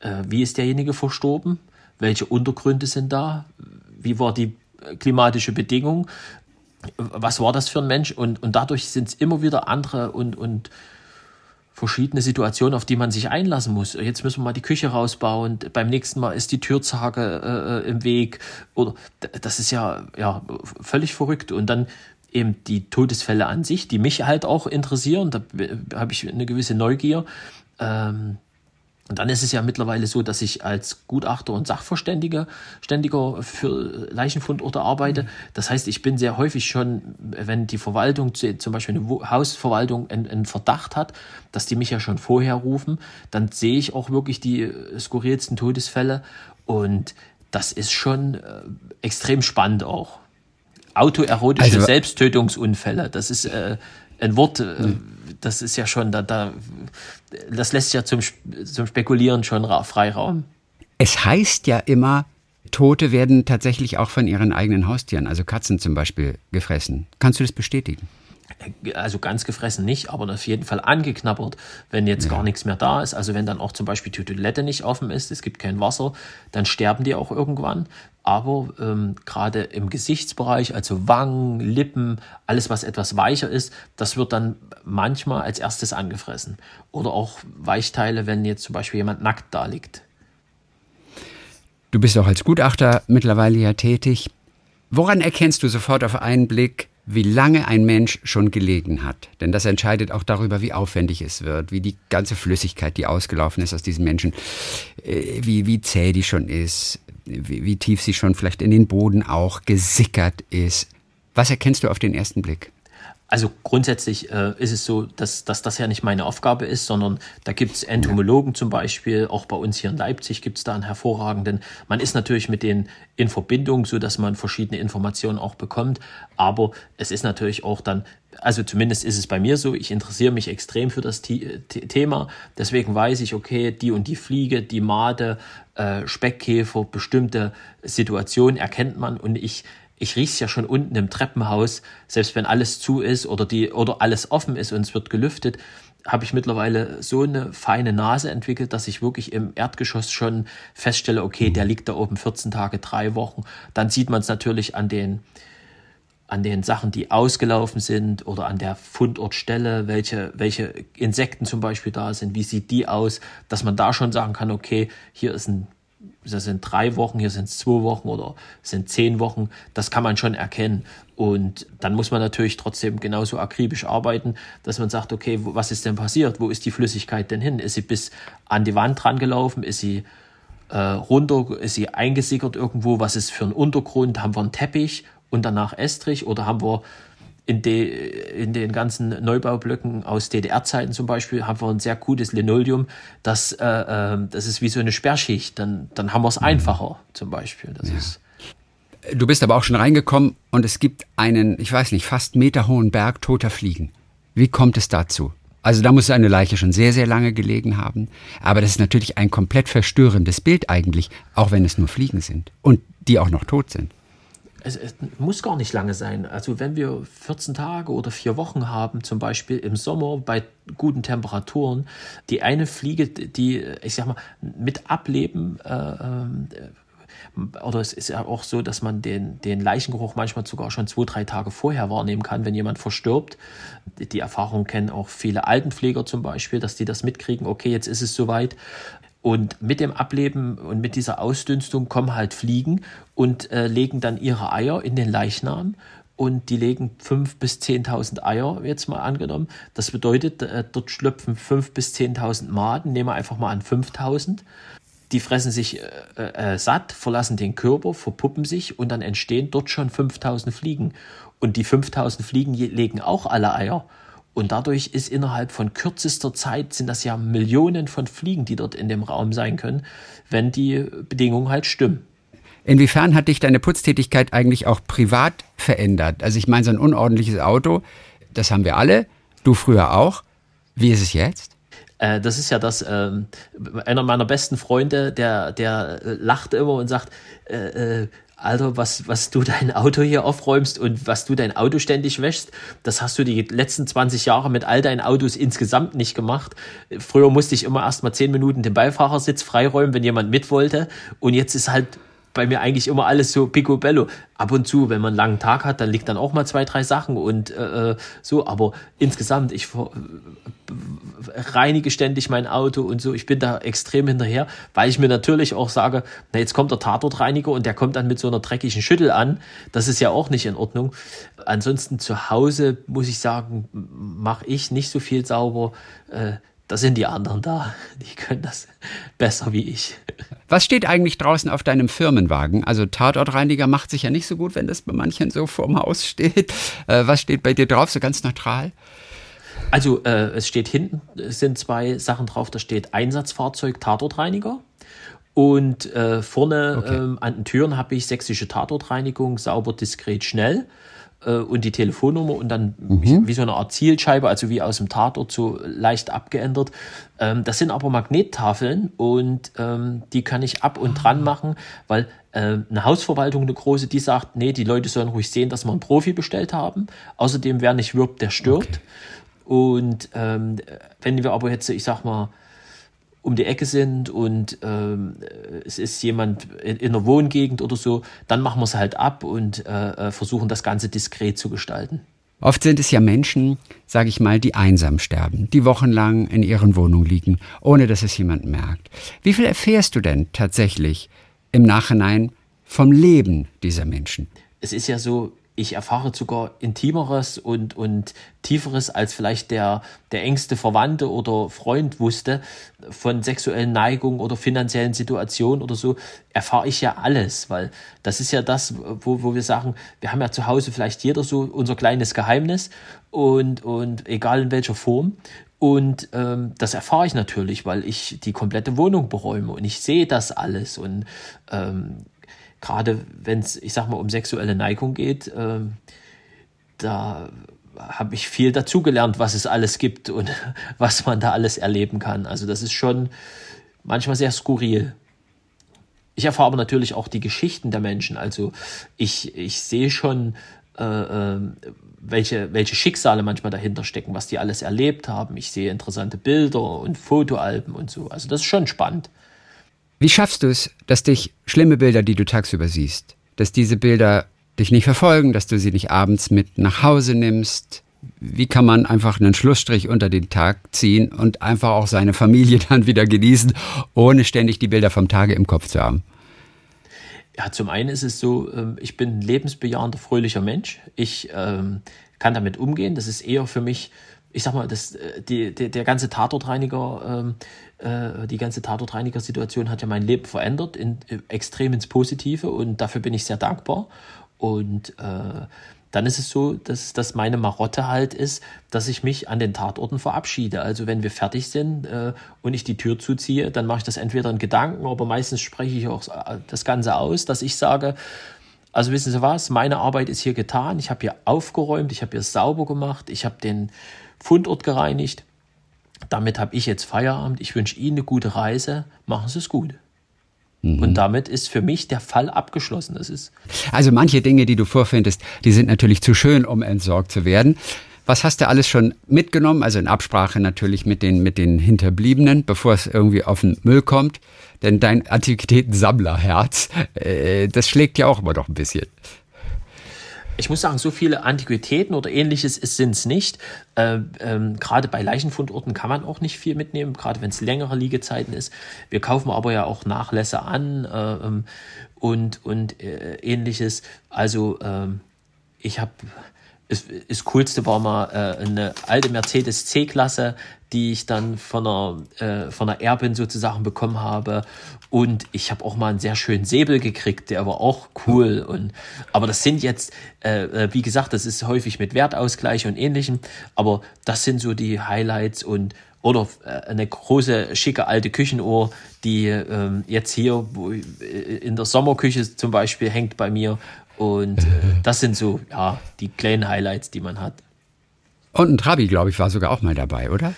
äh, wie ist derjenige verstorben? Welche Untergründe sind da? Wie war die klimatische Bedingung? Was war das für ein Mensch? Und, und dadurch sind es immer wieder andere und, und verschiedene Situationen, auf die man sich einlassen muss. Jetzt müssen wir mal die Küche rausbauen, beim nächsten Mal ist die Türzage äh, im Weg. Oder das ist ja, ja völlig verrückt. Und dann eben die Todesfälle an sich, die mich halt auch interessieren. Da habe ich eine gewisse Neugier. Ähm, und dann ist es ja mittlerweile so, dass ich als Gutachter und Sachverständiger ständiger für Leichenfundorte arbeite. Das heißt, ich bin sehr häufig schon, wenn die Verwaltung, zum Beispiel eine Hausverwaltung, einen, Verdacht hat, dass die mich ja schon vorher rufen, dann sehe ich auch wirklich die skurrilsten Todesfälle. Und das ist schon äh, extrem spannend auch. Autoerotische also, Selbsttötungsunfälle, das ist äh, ein Wort, äh, hm. das ist ja schon, da, da, das lässt ja zum, zum Spekulieren schon Freiraum. Es heißt ja immer, Tote werden tatsächlich auch von ihren eigenen Haustieren, also Katzen zum Beispiel, gefressen. Kannst du das bestätigen? also ganz gefressen nicht, aber auf jeden Fall angeknabbert, wenn jetzt ja. gar nichts mehr da ist. Also wenn dann auch zum Beispiel die Toilette nicht offen ist, es gibt kein Wasser, dann sterben die auch irgendwann. Aber ähm, gerade im Gesichtsbereich, also Wangen, Lippen, alles was etwas weicher ist, das wird dann manchmal als erstes angefressen. Oder auch Weichteile, wenn jetzt zum Beispiel jemand nackt da liegt. Du bist auch als Gutachter mittlerweile ja tätig. Woran erkennst du sofort auf einen Blick, wie lange ein Mensch schon gelegen hat. Denn das entscheidet auch darüber, wie aufwendig es wird, wie die ganze Flüssigkeit, die ausgelaufen ist aus diesen Menschen, äh, wie, wie zäh die schon ist, wie, wie tief sie schon vielleicht in den Boden auch gesickert ist. Was erkennst du auf den ersten Blick? Also grundsätzlich äh, ist es so, dass, dass das ja nicht meine Aufgabe ist, sondern da gibt es Entomologen zum Beispiel, auch bei uns hier in Leipzig gibt es da einen hervorragenden. Man ist natürlich mit denen in Verbindung, so dass man verschiedene Informationen auch bekommt, aber es ist natürlich auch dann, also zumindest ist es bei mir so, ich interessiere mich extrem für das Thema, deswegen weiß ich, okay, die und die Fliege, die Made, äh, Speckkäfer, bestimmte Situationen erkennt man und ich ich riech's ja schon unten im Treppenhaus, selbst wenn alles zu ist oder die oder alles offen ist und es wird gelüftet, habe ich mittlerweile so eine feine Nase entwickelt, dass ich wirklich im Erdgeschoss schon feststelle, okay, der liegt da oben 14 Tage, drei Wochen. Dann sieht man es natürlich an den an den Sachen, die ausgelaufen sind oder an der Fundortstelle, welche, welche Insekten zum Beispiel da sind, wie sieht die aus, dass man da schon sagen kann, okay, hier ist ein das sind drei Wochen, hier sind es zwei Wochen oder sind zehn Wochen. Das kann man schon erkennen. Und dann muss man natürlich trotzdem genauso akribisch arbeiten, dass man sagt, okay, was ist denn passiert? Wo ist die Flüssigkeit denn hin? Ist sie bis an die Wand dran gelaufen? Ist sie äh, runter? Ist sie eingesickert irgendwo? Was ist für ein Untergrund? Haben wir einen Teppich und danach Estrich? Oder haben wir in, de, in den ganzen Neubaublöcken aus DDR-Zeiten zum Beispiel haben wir ein sehr gutes Linoleum. Das, äh, äh, das ist wie so eine Sperrschicht. Dann, dann haben wir es mhm. einfacher zum Beispiel. Das ja. ist Du bist aber auch schon reingekommen und es gibt einen, ich weiß nicht, fast meterhohen Berg toter Fliegen. Wie kommt es dazu? Also da muss eine Leiche schon sehr, sehr lange gelegen haben. Aber das ist natürlich ein komplett verstörendes Bild eigentlich, auch wenn es nur Fliegen sind und die auch noch tot sind es, es, muss gar nicht lange sein. Also wenn wir 14 Tage oder vier Wochen haben, zum Beispiel im Sommer bei guten Temperaturen, die eine Fliege, die, ich sag mal, mit Ableben, äh, äh, oder es ist ja auch so, dass man den, den Leichengeruch manchmal sogar schon zwei, drei Tage vorher wahrnehmen kann, wenn jemand verstirbt. Die Erfahrung kennen auch viele Altenpfleger zum Beispiel, dass die das mitkriegen, okay, jetzt ist es soweit. Und mit dem Ableben und mit dieser Ausdünstung kommen halt Fliegen und äh, legen dann ihre Eier in den Leichnam. Und die legen 5.000 bis 10.000 Eier, jetzt mal angenommen. Das bedeutet, äh, dort schlüpfen 5.000 bis 10.000 Maden. Nehmen wir einfach mal an 5.000. Die fressen sich äh, äh, satt, verlassen den Körper, verpuppen sich und dann entstehen dort schon 5.000 Fliegen. Und die 5.000 Fliegen legen auch alle Eier. Und dadurch ist innerhalb von kürzester Zeit sind das ja Millionen von Fliegen, die dort in dem Raum sein können, wenn die Bedingungen halt stimmen. Inwiefern hat dich deine Putztätigkeit eigentlich auch privat verändert? Also ich meine, so ein unordentliches Auto, das haben wir alle, du früher auch. Wie ist es jetzt? Äh, das ist ja das, ähm, einer meiner besten Freunde, der, der lacht immer und sagt, äh, äh, Alter, was, was du dein Auto hier aufräumst und was du dein Auto ständig wäschst, das hast du die letzten 20 Jahre mit all deinen Autos insgesamt nicht gemacht. Früher musste ich immer erst mal 10 Minuten den Beifahrersitz freiräumen, wenn jemand mit wollte. Und jetzt ist halt bei mir eigentlich immer alles so picobello. Ab und zu, wenn man einen langen Tag hat, dann liegt dann auch mal zwei, drei Sachen und äh, äh so. Aber insgesamt, ich äh, reinige ständig mein Auto und so. Ich bin da extrem hinterher, weil ich mir natürlich auch sage, na jetzt kommt der Tatortreiniger und der kommt dann mit so einer dreckigen Schüttel an. Das ist ja auch nicht in Ordnung. Ansonsten zu Hause muss ich sagen, mache ich nicht so viel sauber. Äh, da sind die anderen da. Die können das besser wie ich. Was steht eigentlich draußen auf deinem Firmenwagen? Also Tatortreiniger macht sich ja nicht so gut, wenn das bei manchen so vorm Haus steht. Äh, was steht bei dir drauf, so ganz neutral? Also äh, es steht hinten, es sind zwei Sachen drauf, da steht Einsatzfahrzeug Tatortreiniger. Und äh, vorne okay. ähm, an den Türen habe ich sächsische Tatortreinigung, sauber, diskret, schnell äh, und die Telefonnummer und dann mhm. wie, so eine Art Zielscheibe, also wie aus dem Tatort so leicht abgeändert. Ähm, das sind aber Magnettafeln und ähm, die kann ich ab und dran machen, weil äh, eine Hausverwaltung, eine große, die sagt, nee, die Leute sollen ruhig sehen, dass wir einen Profi bestellt haben. Außerdem, wer nicht wirbt, der stirbt. Okay. Und ähm, wenn wir aber jetzt, ich sag mal, um die Ecke sind und ähm, es ist jemand in, in einer Wohngegend oder so, dann machen wir es halt ab und äh, äh, versuchen das Ganze diskret zu gestalten. Oft sind es ja Menschen, sage ich mal, die einsam sterben, die wochenlang in ihren Wohnungen liegen, ohne dass es jemand merkt. Wie viel erfährst du denn tatsächlich im Nachhinein vom Leben dieser Menschen? Es ist ja so, ich erfahre sogar Intimeres und, und Tieferes, als vielleicht der, der engste Verwandte oder Freund wusste, von sexuellen Neigungen oder finanziellen Situationen oder so, erfahre ich ja alles, weil das ist ja das, wo, wo wir sagen, wir haben ja zu Hause vielleicht jeder so unser kleines Geheimnis und, und egal in welcher Form. Und ähm, das erfahre ich natürlich, weil ich die komplette Wohnung beräume und ich sehe das alles und ähm, gerade wenn es, ich sag mal, um sexuelle Neigung geht, äh, da habe ich viel dazugelernt, was es alles gibt und [laughs] was man da alles erleben kann. Also das ist schon manchmal sehr skurril. Ich erfahre aber natürlich auch die Geschichten der Menschen. Also ich, ich sehe schon, äh, äh, welche, welche Schicksale manchmal dahinter stecken, was die alles erlebt haben. Ich sehe interessante Bilder und Fotoalben und so. Also das ist schon spannend. Wie schaffst du es, dass dich schlimme Bilder, die du tagsüber siehst, dass diese Bilder dich nicht verfolgen, dass du sie nicht abends mit nach Hause nimmst? Wie kann man einfach einen Schlussstrich unter den Tag ziehen und einfach auch seine Familie [laughs] dann wieder genießen, ohne ständig die Bilder vom Tage im Kopf zu haben? Ja, zum einen ist es so, ähm, ich bin ein lebensbejahender, fröhlicher Mensch. Ich ähm, kann damit umgehen. Das ist eher für mich ich sag mal, das, äh, die, die, der ganze Tatortreiniger, ähm, äh, die ganze Tatortreiniger-Situation hat ja mein Leben verändert, in, in, extrem ins Positive und dafür bin ich sehr dankbar. Und äh, dann ist es so, dass, dass meine Marotte halt ist, dass ich mich an den Tatorten verabschiede. Also wenn wir fertig sind äh, und ich die Tür zuziehe, dann mache ich das entweder in Gedanken, aber meistens spreche ich auch das Ganze aus, dass ich sage, also wissen Sie was, meine Arbeit ist hier getan, ich habe hier aufgeräumt, ich habe hier sauber gemacht, ich habe den Fundort gereinigt. Damit habe ich jetzt Feierabend. Ich wünsche Ihnen eine gute Reise. Machen Sie es gut. Mhm. Und damit ist für mich der Fall abgeschlossen. Das ist also manche Dinge, die du vorfindest, die sind natürlich zu schön, um entsorgt zu werden. Was hast du alles schon mitgenommen? Also in Absprache natürlich mit den, mit den Hinterbliebenen, bevor es irgendwie auf den Müll kommt. Denn dein Antiquitätensammlerherz, äh, das schlägt ja auch immer noch ein bisschen ich muss sagen, so viele Antiquitäten oder ähnliches sind es nicht. Äh, ähm, gerade bei Leichenfundorten kann man auch nicht viel mitnehmen, gerade wenn es längere Liegezeiten ist. Wir kaufen aber ja auch Nachlässe an äh, ähm, und, und äh, ähnliches. Also ähm, ich habe das, das Coolste war mal äh, eine alte Mercedes C-Klasse, die ich dann von einer, äh, von einer Erbin sozusagen bekommen habe. Und ich habe auch mal einen sehr schönen Säbel gekriegt, der war auch cool. Und, aber das sind jetzt, äh, äh, wie gesagt, das ist häufig mit Wertausgleich und ähnlichem. Aber das sind so die Highlights und oder äh, eine große, schicke alte Küchenuhr, die ähm, jetzt hier wo, äh, in der Sommerküche zum Beispiel hängt bei mir und äh, das sind so, ja, die kleinen Highlights, die man hat. Und ein Trabi, glaube ich, war sogar auch mal dabei, oder?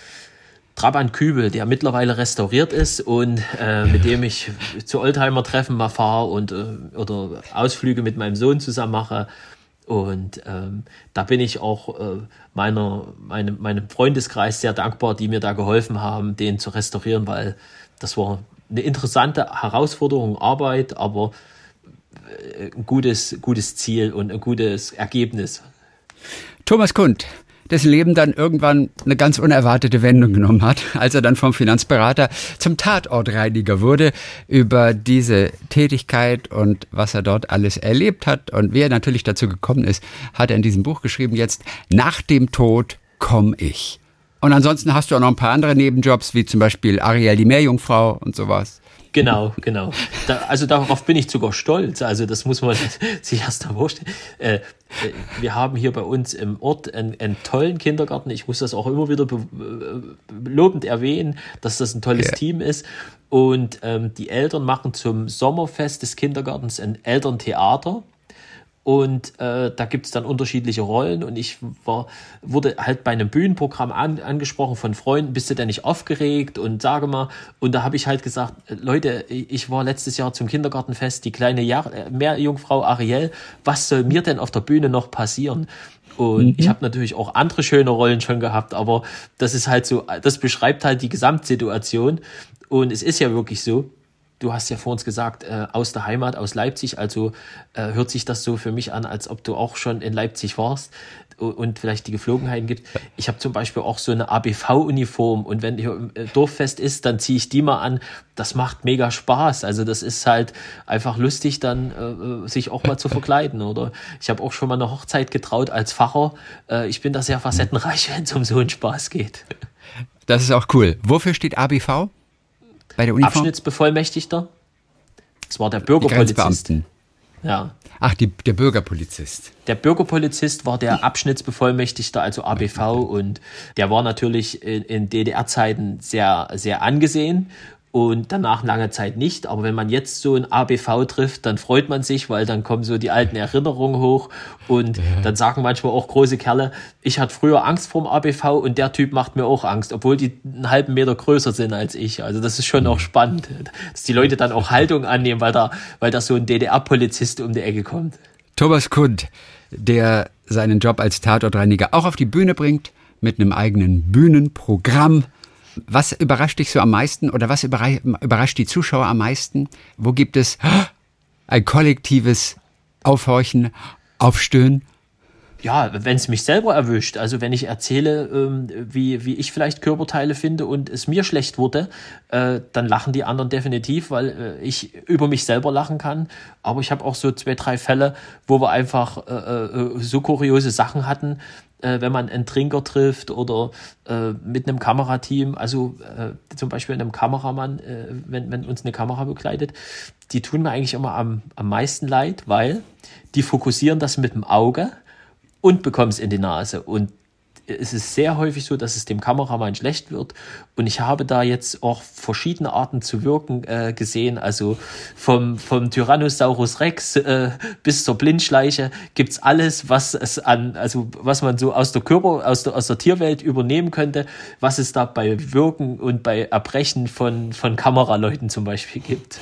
Trabant Kübel, der mittlerweile restauriert ist und äh, mit dem ich zu Oldtimer-Treffen mal fahre und äh, oder Ausflüge mit meinem Sohn zusammen mache. Und ähm, da bin ich auch äh, meiner, meinem, meinem Freundeskreis sehr dankbar, die mir da geholfen haben, den zu restaurieren, weil das war eine interessante Herausforderung, Arbeit, aber ein gutes, gutes Ziel und ein gutes Ergebnis. Thomas Kund, dessen Leben dann irgendwann eine ganz unerwartete Wendung genommen hat, als er dann vom Finanzberater zum Tatortreiniger wurde. Über diese Tätigkeit und was er dort alles erlebt hat und wie er natürlich dazu gekommen ist, hat er in diesem Buch geschrieben, jetzt nach dem Tod komm ich. Und ansonsten hast du auch noch ein paar andere Nebenjobs, wie zum Beispiel Ariel die Meerjungfrau und sowas. Genau, genau. Da, also darauf bin ich sogar stolz. Also das muss man [laughs] sich erst mal vorstellen. Äh, äh, wir haben hier bei uns im Ort einen, einen, tollen Kindergarten. Ich muss das auch immer wieder äh, lobend erwähnen, dass das ein tolles yeah. Team ist. Und ähm, die Eltern machen zum Sommerfest des Kindergartens ein Elterntheater. Und äh, da gibt es dann unterschiedliche Rollen. Und ich war, wurde halt bei einem Bühnenprogramm an, angesprochen von Freunden, bist du denn nicht aufgeregt? Und sage mal, und da habe ich halt gesagt, Leute, ich war letztes Jahr zum Kindergartenfest, die kleine Jahr äh, Meerjungfrau Ariel, was soll mir denn auf der Bühne noch passieren? Und mhm. ich habe natürlich auch andere schöne Rollen schon gehabt, aber das ist halt so, das beschreibt halt die Gesamtsituation. Und es ist ja wirklich so, du hast ja vor uns gesagt, äh, aus der Heimat, aus Leipzig, also äh, hört sich das so für mich an, als ob du auch schon in Leipzig warst und vielleicht die Geflogenheiten gibt. Ich habe zum Beispiel auch so eine ABV-Uniform und wenn hier äh, Dorffest ist, dann ziehe ich die mal an. Das macht mega Spaß. Also das ist halt einfach lustig, dann äh, sich auch mal zu verkleiden. Oder ich habe auch schon mal eine Hochzeit getraut als Pfarrer. Äh, ich bin da sehr facettenreich, [laughs] wenn es um so einen Spaß geht. Das ist auch cool. Wofür steht ABV? Bei der Uniform? Abschnittsbevollmächtigter. Das war der Bürgerpolizist. Ja. Ach, die, der Bürgerpolizist. Der Bürgerpolizist war der Abschnittsbevollmächtigter, also ABV, und der war natürlich in, in DDR-Zeiten sehr, sehr angesehen und danach lange Zeit nicht. Aber wenn man jetzt so ein ABV trifft, dann freut man sich, weil dann kommen so die alten Erinnerungen hoch und ja. dann sagen manchmal auch große Kerle, ich hatte früher Angst vorm ABV und der Typ macht mir auch Angst, obwohl die einen halben Meter größer sind als ich. Also das ist schon mhm. auch spannend, dass die Leute dann auch Haltung annehmen, weil da, weil da so ein DDR-Polizist um die Ecke kommt. Thomas Kund, der seinen Job als Tatortreiniger auch auf die Bühne bringt, mit einem eigenen Bühnenprogramm was überrascht dich so am meisten oder was überrascht die Zuschauer am meisten? Wo gibt es ein kollektives Aufhorchen, Aufstöhnen? ja, wenn es mich selber erwischt, also wenn ich erzähle, ähm, wie, wie ich vielleicht Körperteile finde und es mir schlecht wurde, äh, dann lachen die anderen definitiv, weil äh, ich über mich selber lachen kann. Aber ich habe auch so zwei, drei Fälle, wo wir einfach äh, äh so kuriose Sachen hatten, äh, wenn man einen Trinker trifft oder äh, mit einem Kamerateam, also äh, zum Beispiel einem Kameramann, äh, wenn, wenn uns eine Kamera begleitet, die tun mir eigentlich immer am, am meisten leid, weil die fokussieren das mit dem Auge und bekomme es in die Nase. Und es ist sehr häufig so, dass es dem Kameramann schlecht wird. Und ich habe da jetzt auch verschiedene Arten zu wirken äh, gesehen. Also vom, vom Tyrannosaurus Rex äh, bis zur Blindschleiche gibt's alles, was es an, also was man so aus der Körper, aus der, aus der Tierwelt übernehmen könnte, was es da bei Wirken und bei Erbrechen von, von Kameraleuten zum Beispiel gibt.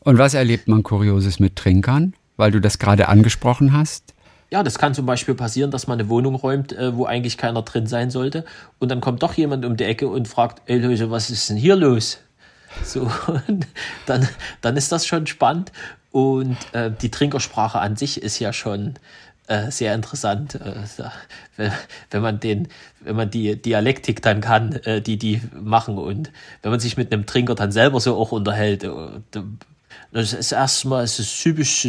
Und was erlebt man Kurioses mit Trinkern, weil du das gerade angesprochen hast? Ja, das kann zum Beispiel passieren, dass man eine Wohnung räumt, äh, wo eigentlich keiner drin sein sollte. Und dann kommt doch jemand um die Ecke und fragt, ey Leute, was ist denn hier los? [laughs] So, dann, dann ist das schon spannend. Und äh, die Trinkersprache an sich ist ja schon äh, sehr interessant. Äh, wenn man den, wenn man die Dialektik dann kann, äh, die die machen und wenn man sich mit einem Trinker dann selber so auch unterhält, äh, das ist erstmal, es ist typisch.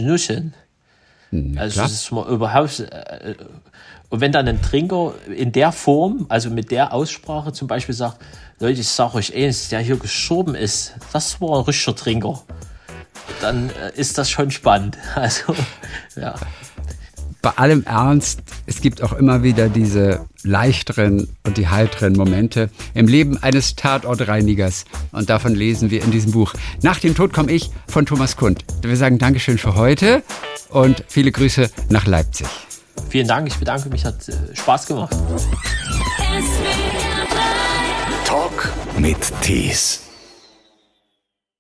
Hm, Also klar. das ist mal überhaupt. Äh, und wenn dann ein Trinker in der Form, also mit der Aussprache zum Beispiel sagt, Leute, ich sag euch eins, der hier gestorben ist, das war ein richtiger Trinker, dann äh, ist das schon spannend. [laughs] Also, ja. Bei allem Ernst, es gibt auch immer wieder diese leichteren und die heiteren Momente im Leben eines Tatortreinigers. Und davon lesen wir in diesem Buch. Nach dem Tod komme ich von Thomas Kund. Wir sagen Dankeschön für heute und viele Grüße nach Leipzig. Vielen Dank, ich bedanke mich, hat äh, Spaß gemacht. Talk mit Tees.